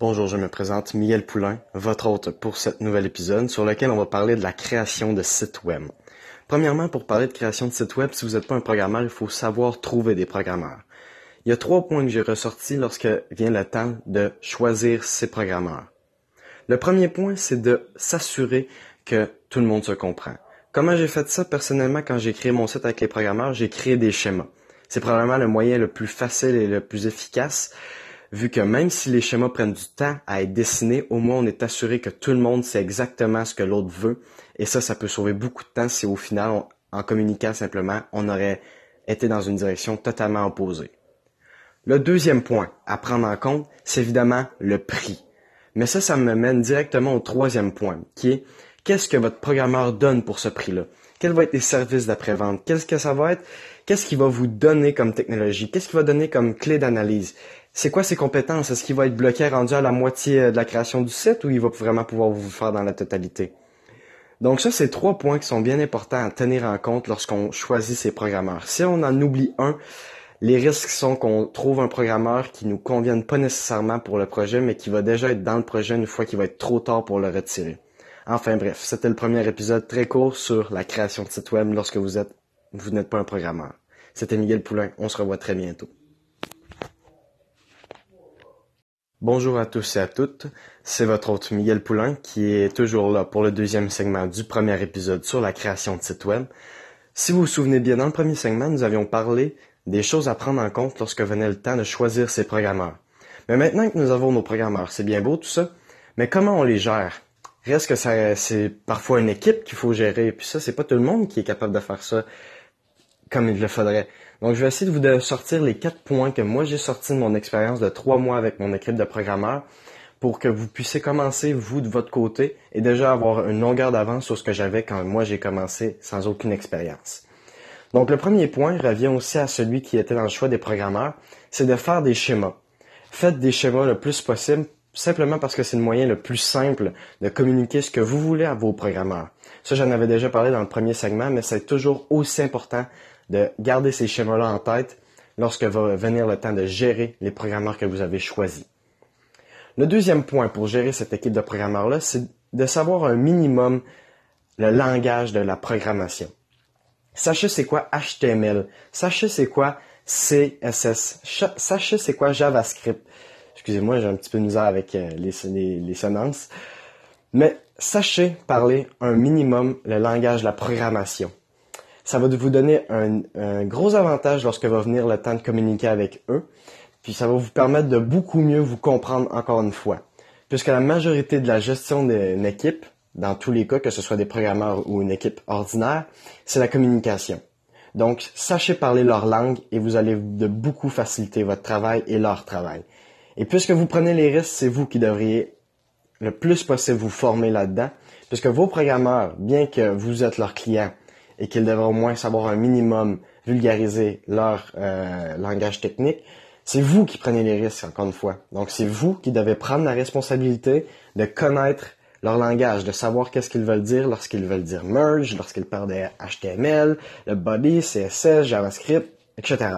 Bonjour, je me présente Miguel Poulain, votre hôte pour cet nouvel épisode sur lequel on va parler de la création de sites web. Premièrement, pour parler de création de sites web, si vous n'êtes pas un programmeur, il faut savoir trouver des programmeurs. Il y a trois points que j'ai ressortis lorsque vient le temps de choisir ses programmeurs. Le premier point, c'est de s'assurer que tout le monde se comprend. Comment j'ai fait ça? Personnellement quand j'ai créé mon site avec les programmeurs? J'ai créé des schémas. C'est probablement le moyen le plus facile et le plus efficace, vu que même si les schémas prennent du temps à être dessinés, au moins on est assuré que tout le monde sait exactement ce que l'autre veut. Et ça, ça peut sauver beaucoup de temps si au final, en communiquant simplement, on aurait été dans une direction totalement opposée. Le deuxième point à prendre en compte, c'est évidemment le prix. Mais ça, ça me mène directement au troisième point, qui est qu'est-ce que votre programmeur donne pour ce prix-là? Quels vont être les services d'après-vente? Qu'est-ce que ça va être? Qu'est-ce qu'il va vous donner comme technologie? Qu'est-ce qu'il va donner comme clé d'analyse? C'est quoi ses compétences? Est-ce qu'il va être bloqué rendu à la moitié euh, de la création du site ou il va vraiment pouvoir vous faire dans la totalité? Donc ça, c'est trois points qui sont bien importants à tenir en compte lorsqu'on choisit ses programmeurs. Si on en oublie un, les risques sont qu'on trouve un programmeur qui nous convienne pas nécessairement pour le projet, mais qui va déjà être dans le projet une fois qu'il va être trop tard pour le retirer. Enfin bref, c'était le premier épisode très court sur la création de site web lorsque vous êtes, vous n'êtes pas un programmeur. C'était Miguel Poulain. On se revoit très bientôt. Bonjour à tous et à toutes. C'est votre hôte Miguel Poulain qui est toujours là pour le deuxième segment du premier épisode sur la création de site web. Si vous vous souvenez bien, dans le premier segment, nous avions parlé des choses à prendre en compte lorsque venait le temps de choisir ses programmeurs. Mais maintenant que nous avons nos programmeurs, c'est bien beau tout ça, mais comment on les gère? Reste que c'est parfois une équipe qu'il faut gérer? Puis ça, c'est pas tout le monde qui est capable de faire ça comme il le faudrait. Donc, je vais essayer de vous sortir les quatre points que moi j'ai sortis de mon expérience de trois mois avec mon équipe de programmeurs pour que vous puissiez commencer, vous, de votre côté, et déjà avoir une longueur d'avance sur ce que j'avais quand moi j'ai commencé sans aucune expérience. Donc, le premier point revient aussi à celui qui était dans le choix des programmeurs, c'est de faire des schémas. Faites des schémas le plus possible simplement parce que c'est le moyen le plus simple de communiquer ce que vous voulez à vos programmeurs. Ça, j'en avais déjà parlé dans le premier segment, mais c'est toujours aussi important de garder ces schémas-là en tête lorsque va venir le temps de gérer les programmeurs que vous avez choisis. Le deuxième point pour gérer cette équipe de programmeurs-là, c'est de savoir un minimum le langage de la programmation. Sachez c'est quoi HTML. Sachez c'est quoi CSS. Sachez c'est quoi JavaScript. Excusez-moi, j'ai un petit peu de misère avec euh, les, les, sonnances. Mais sachez parler un minimum le langage de la programmation. Ça va vous donner un, gros avantage lorsque va venir le temps de communiquer avec eux. Puis ça va vous permettre de beaucoup mieux vous comprendre encore une fois. Puisque la majorité de la gestion d'une équipe, dans tous les cas, que ce soit des programmeurs ou une équipe ordinaire, c'est la communication. Donc, sachez parler leur langue et vous allez de beaucoup faciliter votre travail et leur travail. Et puisque vous prenez les risques, c'est vous qui devriez le plus possible vous former là-dedans, puisque vos programmeurs, bien que vous êtes leurs clients et qu'ils devraient au moins savoir un minimum vulgariser leur euh, langage technique, c'est vous qui prenez les risques, encore une fois. Donc, c'est vous qui devez prendre la responsabilité de connaître leur langage, de savoir qu'est-ce qu'ils veulent dire lorsqu'ils veulent dire merge, lorsqu'ils parlent de HTML, le body, CSS, JavaScript, etc.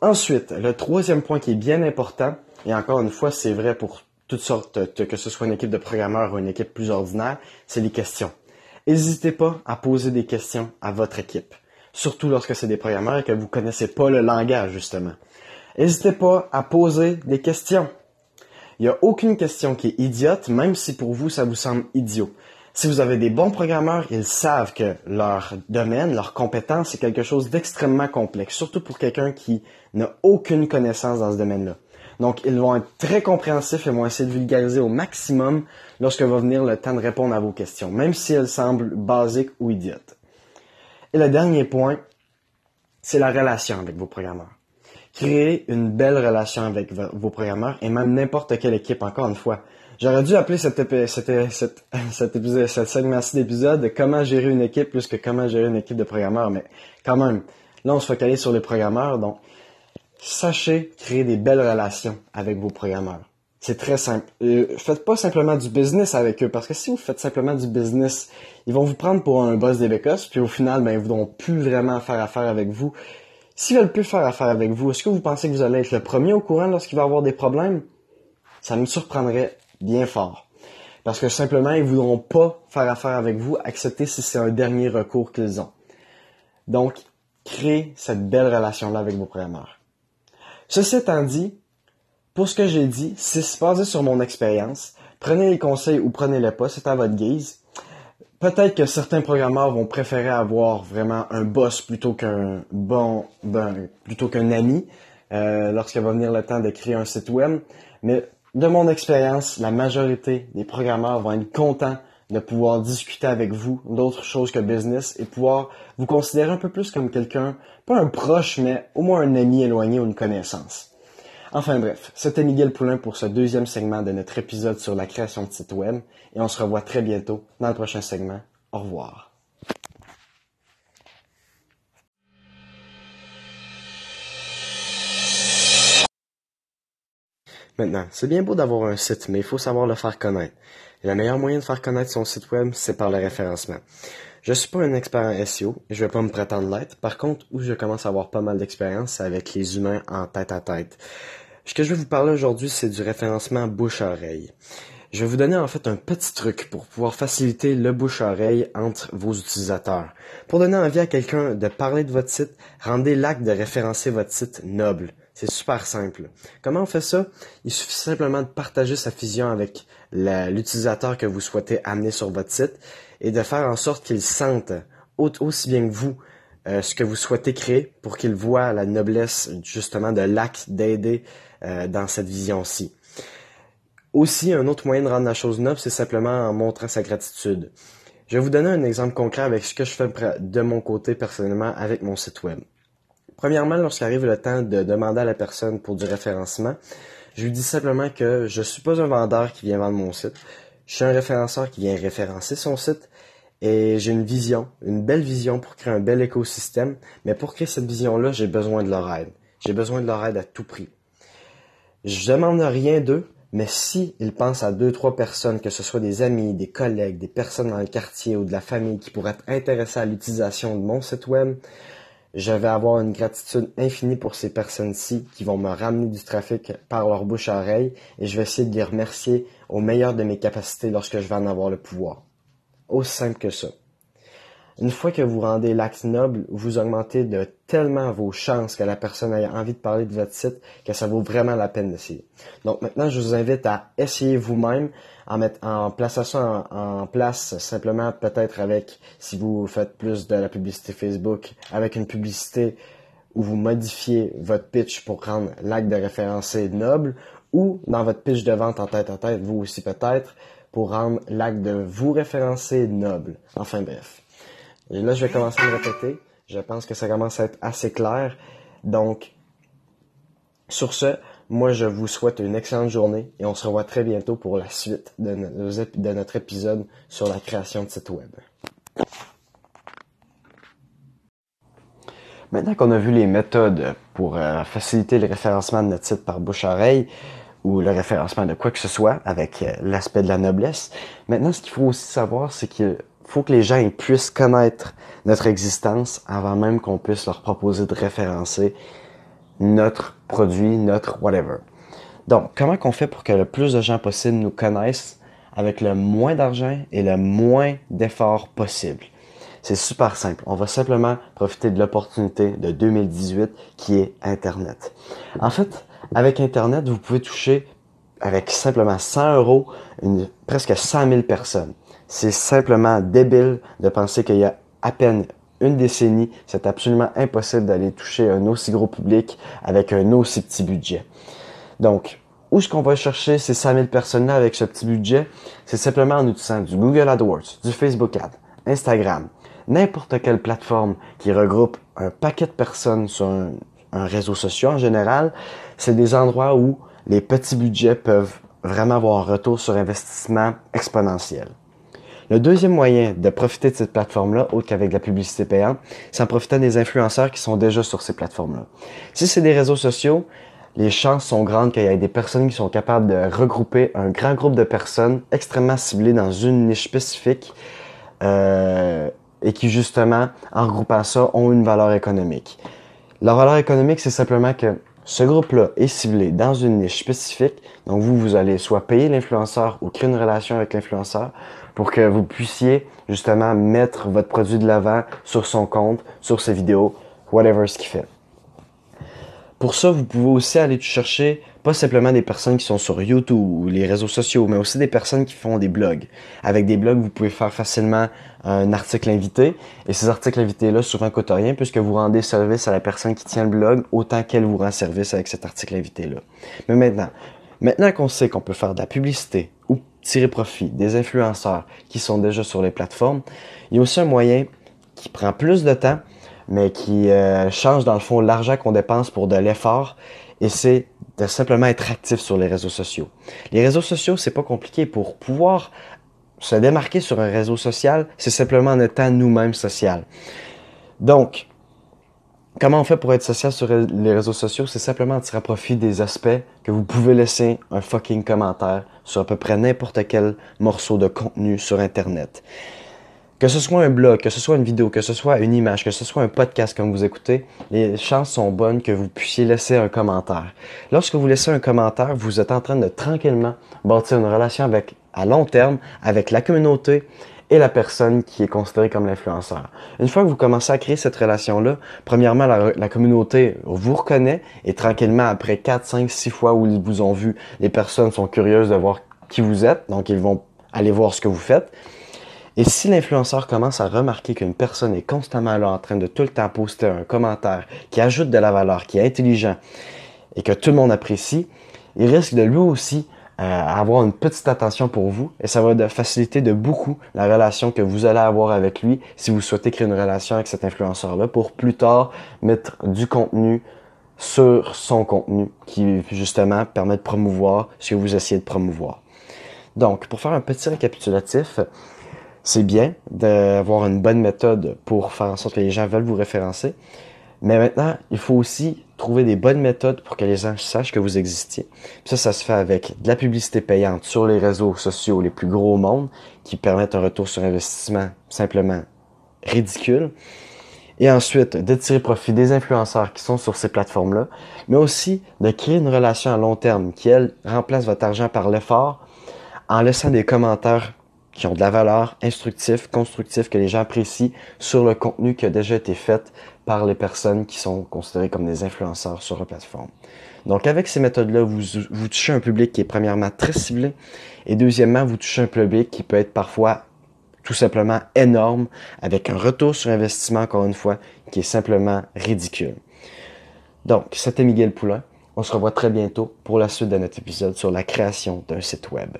Ensuite, le troisième point qui est bien important, et encore une fois, c'est vrai pour toutes sortes, que ce soit une équipe de programmeurs ou une équipe plus ordinaire, c'est les questions. N'hésitez pas à poser des questions à votre équipe, surtout lorsque c'est des programmeurs et que vous connaissez pas le langage, justement. N'hésitez pas à poser des questions. Il n'y a aucune question qui est idiote, même si pour vous ça vous semble idiot. Si vous avez des bons programmeurs, ils savent que leur domaine, leur compétence, c'est quelque chose d'extrêmement complexe, surtout pour quelqu'un qui n'a aucune connaissance dans ce domaine-là. Donc, ils vont être très compréhensifs et vont essayer de vulgariser au maximum lorsque va venir le temps de répondre à vos questions, même si elles semblent basiques ou idiotes. Et le dernier point, c'est la relation avec vos programmeurs. Créer une belle relation avec vos programmeurs et même n'importe quelle équipe, encore une fois. J'aurais dû appeler cette, cette, cette, cet épisode, cette segment-ci d'épisode comment gérer une équipe plus que comment gérer une équipe de programmeurs, mais quand même, là on se focalise sur les programmeurs, donc sachez créer des belles relations avec vos programmeurs. C'est très simple. Euh, faites pas simplement du business avec eux, parce que si vous faites simplement du business, ils vont vous prendre pour un boss des bécosses, puis au final, ben, ils voudront plus vraiment faire affaire avec vous. S'ils veulent plus faire affaire avec vous, est-ce que vous pensez que vous allez être le premier au courant lorsqu'il va avoir des problèmes? Ça me surprendrait bien fort. Parce que simplement, ils voudront pas faire affaire avec vous, accepter si c'est un dernier recours qu'ils ont. Donc, créez cette belle relation-là avec vos programmeurs. Ceci étant dit, pour ce que j'ai dit, c'est basé sur mon expérience. Prenez les conseils ou prenez-les pas, c'est à votre guise. Peut-être que certains programmeurs vont préférer avoir vraiment un boss plutôt qu'un bon, ben, plutôt qu'un ami euh, lorsqu'il va venir le temps de créer un site web. Mais de mon expérience, la majorité des programmeurs vont être contents de pouvoir discuter avec vous d'autres choses que business et pouvoir vous considérer un peu plus comme quelqu'un, pas un proche, mais au moins un ami éloigné ou une connaissance. Enfin bref, c'était Miguel Poulain pour ce deuxième segment de notre épisode sur la création de site web et on se revoit très bientôt dans le prochain segment. Au revoir. Maintenant, c'est bien beau d'avoir un site, mais il faut savoir le faire connaître. Et le meilleur moyen de faire connaître son site web, c'est par le référencement. Je suis pas un expert en SEO et je vais pas me prétendre l'être. Par contre, où je commence à avoir pas mal d'expérience, avec les humains en tête à tête. Ce que je vais vous parler aujourd'hui, c'est du référencement bouche-oreille. Je vais vous donner en fait un petit truc pour pouvoir faciliter le bouche-oreille entre vos utilisateurs. Pour donner envie à quelqu'un de parler de votre site, rendez l'acte de référencer votre site noble. C'est super simple. Comment on fait ça? Il suffit simplement de partager sa vision avec l'utilisateur que vous souhaitez amener sur votre site et de faire en sorte qu'il sente aussi bien que vous euh, ce que vous souhaitez créer pour qu'il voit la noblesse justement de l'acte d'aider euh, dans cette vision-ci. Aussi, un autre moyen de rendre la chose noble, c'est simplement en montrant sa gratitude. Je vais vous donner un exemple concret avec ce que je fais de mon côté personnellement avec mon site web. Premièrement, lorsqu'arrive le temps de demander à la personne pour du référencement, je lui dis simplement que je suis pas un vendeur qui vient vendre mon site. Je suis un référenceur qui vient référencer son site et j'ai une vision, une belle vision pour créer un bel écosystème. Mais pour créer cette vision-là, j'ai besoin de leur aide. J'ai besoin de leur aide à tout prix. Je demande rien d'eux, mais si pensent à deux, trois personnes, que ce soit des amis, des collègues, des personnes dans le quartier ou de la famille qui pourraient être intéressées à l'utilisation de mon site web, je vais avoir une gratitude infinie pour ces personnes-ci qui vont me ramener du trafic par leur bouche à oreille et je vais essayer de les remercier au meilleur de mes capacités lorsque je vais en avoir le pouvoir. Aussi simple que ça. Une fois que vous rendez l'acte noble, vous augmentez de tellement vos chances que la personne ait envie de parler de votre site que ça vaut vraiment la peine d'essayer. Donc maintenant, je vous invite à essayer vous-même, en mettre en plaçant ça en, place simplement peut-être avec, si vous faites plus de la publicité Facebook, avec une publicité où vous modifiez votre pitch pour rendre l'acte de référencé noble, ou dans votre pitch de vente en tête à tête, vous aussi peut-être, pour rendre l'acte de vous référencer noble. Enfin bref. Et là, je vais commencer à me répéter. Je pense que ça commence à être assez clair. Donc, sur ce, moi, je vous souhaite une excellente journée et on se revoit très bientôt pour la suite de, notre épisode sur la création de site web. Maintenant qu'on a vu les méthodes pour euh, faciliter le référencement de notre site par bouche-oreille, ou le référencement de quoi que ce soit avec euh, l'aspect de la noblesse. Maintenant, ce qu'il faut aussi savoir, c'est qu'il faut que les gens puissent connaître notre existence avant même qu'on puisse leur proposer de référencer notre produit, notre whatever. Donc, comment qu'on fait pour que le plus de gens possible nous connaissent avec le moins d'argent et le moins d'efforts possible? C'est super simple. On va simplement profiter de l'opportunité de 2018 qui est Internet. En fait, avec Internet, vous pouvez toucher avec simplement 100 euros presque 100 000 personnes. C'est simplement débile de penser qu'il y a à peine une décennie, c'est absolument impossible d'aller toucher un aussi gros public avec un aussi petit budget. Donc, où est-ce qu'on va chercher ces 100 000 personnes-là avec ce petit budget? C'est simplement en utilisant du Google AdWords, du Facebook Ad, Instagram, n'importe quelle plateforme qui regroupe un paquet de personnes sur un réseau social en général, c'est des endroits où les petits budgets peuvent vraiment avoir un retour sur investissement exponentiel. Le deuxième moyen de profiter de cette plateforme-là, autre qu'avec la publicité payante, c'est en profitant des influenceurs qui sont déjà sur ces plateformes-là. Si c'est des réseaux sociaux, les chances sont grandes qu'il y ait des personnes qui sont capables de regrouper un grand groupe de personnes extrêmement ciblées dans une niche spécifique euh, et qui justement, en regroupant ça, ont une valeur économique. La valeur économique, c'est simplement que Ce groupe-là est ciblé dans une niche spécifique. Donc, vous, vous allez soit payer l'influenceur ou créer une relation avec l'influenceur pour que vous puissiez justement mettre votre produit de l'avant sur son compte, sur ses vidéos, whatever ce qu'il fait. Pour ça, vous pouvez aussi aller chercher pas simplement des personnes qui sont sur YouTube ou les réseaux sociaux, mais aussi des personnes qui font des blogs. Avec des blogs, vous pouvez faire facilement un article invité. Et ces articles invités-là, souvent coûtent rien puisque vous rendez service à la personne qui tient le blog autant qu'elle vous rend service avec cet article invité-là. Mais maintenant, maintenant qu'on sait qu'on peut faire de la publicité tirer profit des influenceurs qui sont déjà sur les plateformes, il y a aussi un moyen qui prend plus de temps, mais qui euh, change dans le fond l'argent qu'on dépense pour de l'effort et c'est de simplement être actif sur les réseaux sociaux. Les réseaux sociaux, c'est pas compliqué pour pouvoir se démarquer sur un réseau social, c'est simplement en étant nous-mêmes social. Donc, comment on fait pour être social sur les réseaux sociaux? C'est simplement tirer profit des aspects que vous pouvez laisser un fucking commentaire sur à peu près n'importe quel morceau de contenu sur Internet. Que ce soit un blog, que ce soit une vidéo, que ce soit une image, que ce soit un podcast comme vous écoutez, les chances sont bonnes que vous puissiez laisser un commentaire. Lorsque vous laissez un commentaire, vous êtes en train de tranquillement bâtir une relation avec, à long terme avec la communauté et la personne qui est considérée comme l'influenceur. Une fois que vous commencez à créer cette relation-là, premièrement, la, communauté vous reconnaît et tranquillement, après 4, 5, 6 fois où ils vous ont vu, les personnes sont curieuses de voir qui vous êtes, donc ils vont aller voir ce que vous faites. Et si l'influenceur commence à remarquer qu'une personne est constamment là en train de tout le temps poster un commentaire qui ajoute de la valeur, qui est intelligent et que tout le monde apprécie, il risque de lui aussi euh, avoir une petite attention pour vous et ça va faciliter de beaucoup la relation que vous allez avoir avec lui si vous souhaitez créer une relation avec cet influenceur-là pour plus tard mettre du contenu sur son contenu qui justement permet de promouvoir ce que vous essayez de promouvoir. Donc, pour faire un petit récapitulatif, c'est bien d'avoir une bonne méthode pour faire en sorte que les gens veulent vous référencer. Mais maintenant, il faut aussi trouver des bonnes méthodes pour que les gens sachent que vous existiez. ça, ça se fait avec de la publicité payante sur les réseaux sociaux les plus gros au monde, qui permettent un retour sur investissement simplement ridicule. Et ensuite, de tirer profit des influenceurs qui sont sur ces plateformes-là, mais aussi de créer une relation à long terme qui, elle, remplace votre argent par l'effort en laissant des commentaires qui ont de la valeur, instructif, constructif, que les gens apprécient sur le contenu qui a déjà été fait par les personnes qui sont considérées comme des influenceurs sur la plateforme. Donc avec ces méthodes-là, vous, vous touchez un public qui est premièrement très ciblé et deuxièmement, vous touchez un public qui peut être parfois tout simplement énorme avec un retour sur investissement, encore une fois, qui est simplement ridicule. Donc, c'était Miguel Poulain. On se revoit très bientôt pour la suite de notre épisode sur la création d'un site web.